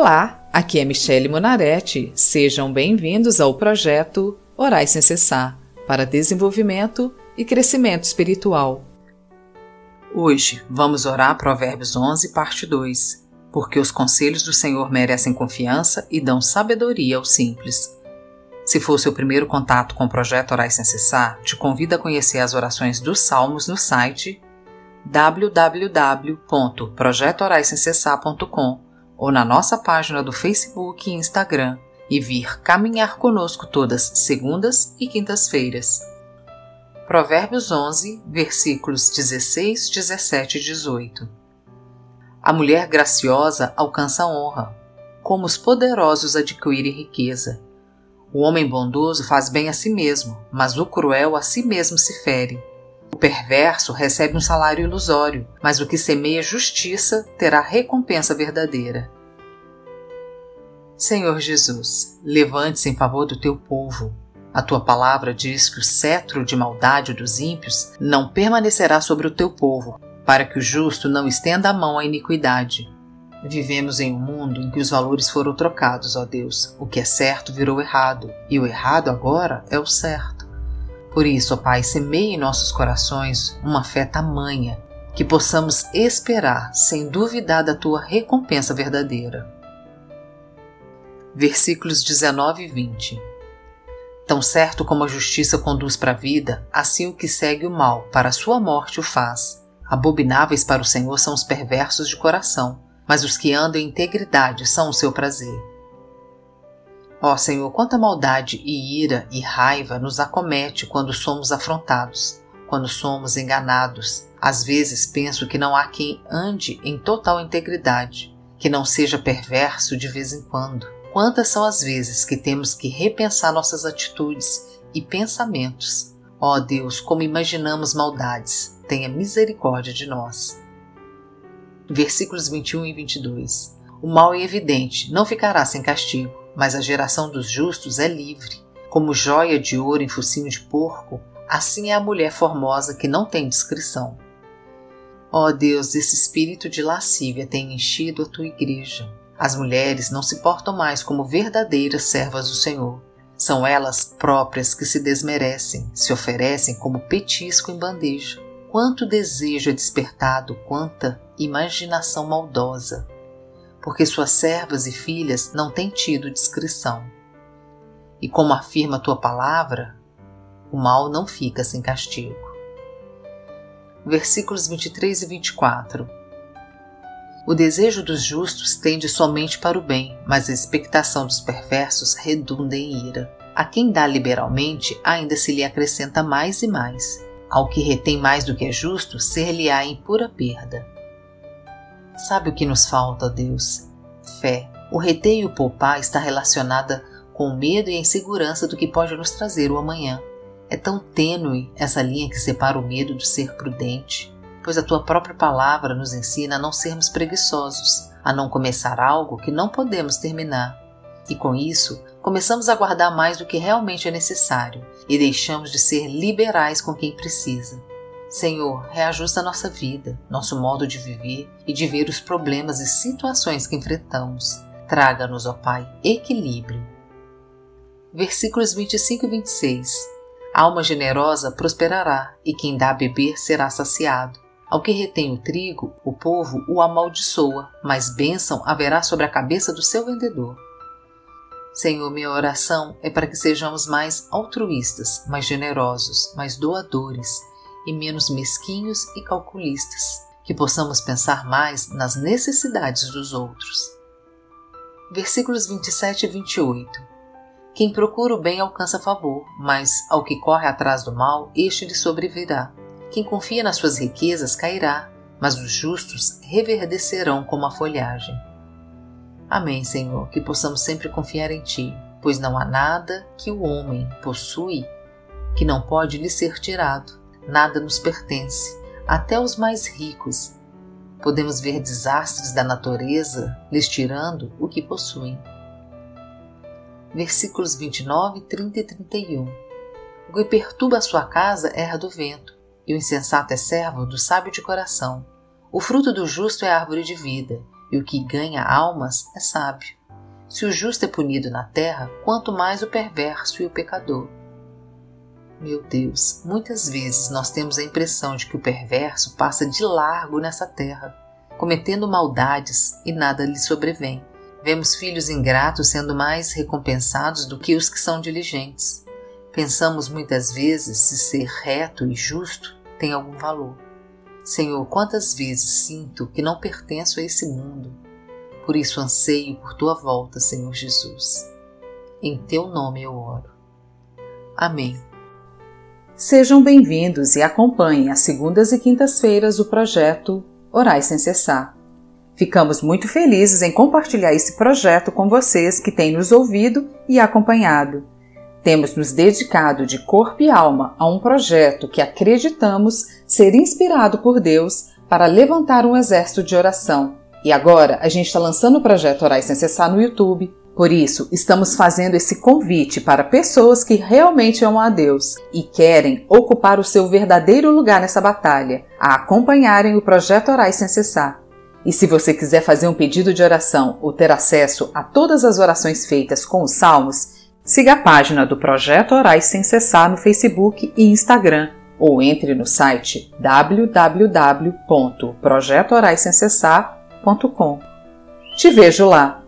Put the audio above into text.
Olá, aqui é Michele Monaretti. Sejam bem-vindos ao projeto Orais Sem Cessar para desenvolvimento e crescimento espiritual. Hoje vamos orar Provérbios 11, parte 2, porque os conselhos do Senhor merecem confiança e dão sabedoria aos simples. Se for seu primeiro contato com o projeto Orais Sem Cessar, te convido a conhecer as orações dos Salmos no site www.projetoraissemcessar.com ou na nossa página do Facebook e Instagram e vir caminhar conosco todas segundas e quintas-feiras. Provérbios 11, versículos 16, 17 e 18. A mulher graciosa alcança honra, como os poderosos adquirem riqueza. O homem bondoso faz bem a si mesmo, mas o cruel a si mesmo se fere. O perverso recebe um salário ilusório, mas o que semeia justiça terá recompensa verdadeira. Senhor Jesus, levante-se em favor do teu povo. A tua palavra diz que o cetro de maldade dos ímpios não permanecerá sobre o teu povo, para que o justo não estenda a mão à iniquidade. Vivemos em um mundo em que os valores foram trocados, ó Deus. O que é certo virou errado, e o errado agora é o certo. Por isso, ó Pai, semeie em nossos corações uma fé tamanha que possamos esperar, sem duvidar, da tua recompensa verdadeira. Versículos 19 e 20 Tão certo como a justiça conduz para a vida, assim o que segue o mal para a sua morte o faz. Abomináveis para o Senhor são os perversos de coração, mas os que andam em integridade são o seu prazer. Ó Senhor, quanta maldade e ira e raiva nos acomete quando somos afrontados, quando somos enganados. Às vezes penso que não há quem ande em total integridade, que não seja perverso de vez em quando. Quantas são as vezes que temos que repensar nossas atitudes e pensamentos? Ó oh Deus, como imaginamos maldades, tenha misericórdia de nós. Versículos 21 e 22. O mal é evidente, não ficará sem castigo, mas a geração dos justos é livre. Como joia de ouro em focinho de porco, assim é a mulher formosa que não tem discrição. Ó oh Deus, esse espírito de lascívia tem enchido a tua igreja. As mulheres não se portam mais como verdadeiras servas do Senhor. São elas próprias que se desmerecem, se oferecem como petisco em bandeja. Quanto desejo é despertado, quanta imaginação maldosa, porque suas servas e filhas não têm tido discrição. E como afirma a tua palavra, o mal não fica sem castigo. Versículos 23 e 24 o desejo dos justos tende somente para o bem, mas a expectação dos perversos redunda em ira. A quem dá liberalmente, ainda se lhe acrescenta mais e mais. Ao que retém mais do que é justo, ser-lhe-á em pura perda. Sabe o que nos falta, Deus? Fé. O reter e o poupar está relacionada com o medo e a insegurança do que pode nos trazer o amanhã. É tão tênue essa linha que separa o medo do ser prudente pois a tua própria palavra nos ensina a não sermos preguiçosos, a não começar algo que não podemos terminar. E com isso, começamos a guardar mais do que realmente é necessário e deixamos de ser liberais com quem precisa. Senhor, reajusta nossa vida, nosso modo de viver e de ver os problemas e situações que enfrentamos. Traga-nos, ó Pai, equilíbrio. Versículos 25 e 26 Alma generosa prosperará, e quem dá a beber será saciado. Ao que retém o trigo, o povo o amaldiçoa, mas bênção haverá sobre a cabeça do seu vendedor. Senhor, minha oração é para que sejamos mais altruístas, mais generosos, mais doadores e menos mesquinhos e calculistas, que possamos pensar mais nas necessidades dos outros. Versículos 27 e 28 Quem procura o bem alcança favor, mas ao que corre atrás do mal, este lhe sobrevirá. Quem confia nas suas riquezas cairá, mas os justos reverdecerão como a folhagem. Amém, Senhor, que possamos sempre confiar em Ti, pois não há nada que o homem possui que não pode lhe ser tirado, nada nos pertence, até os mais ricos. Podemos ver desastres da natureza lhes tirando o que possuem. Versículos 29, 30 e 31 O que perturba a sua casa erra do vento, e o insensato é servo do sábio de coração. O fruto do justo é árvore de vida, e o que ganha almas é sábio. Se o justo é punido na terra, quanto mais o perverso e o pecador. Meu Deus, muitas vezes nós temos a impressão de que o perverso passa de largo nessa terra, cometendo maldades e nada lhe sobrevém. Vemos filhos ingratos sendo mais recompensados do que os que são diligentes. Pensamos muitas vezes se ser reto e justo tem algum valor. Senhor, quantas vezes sinto que não pertenço a esse mundo. Por isso anseio por tua volta, Senhor Jesus. Em teu nome eu oro. Amém. Sejam bem-vindos e acompanhem às segundas e quintas-feiras o projeto Orais Sem Cessar. Ficamos muito felizes em compartilhar esse projeto com vocês que têm nos ouvido e acompanhado. Temos nos dedicado de corpo e alma a um projeto que acreditamos ser inspirado por Deus para levantar um exército de oração. E agora a gente está lançando o projeto Orais Sem Cessar no YouTube, por isso, estamos fazendo esse convite para pessoas que realmente amam a Deus e querem ocupar o seu verdadeiro lugar nessa batalha, a acompanharem o projeto Orais Sem Cessar. E se você quiser fazer um pedido de oração ou ter acesso a todas as orações feitas com os salmos, siga a página do Projeto Orais Sem Cessar no Facebook e Instagram ou entre no site www.projetoraissemcessar.com. Te vejo lá!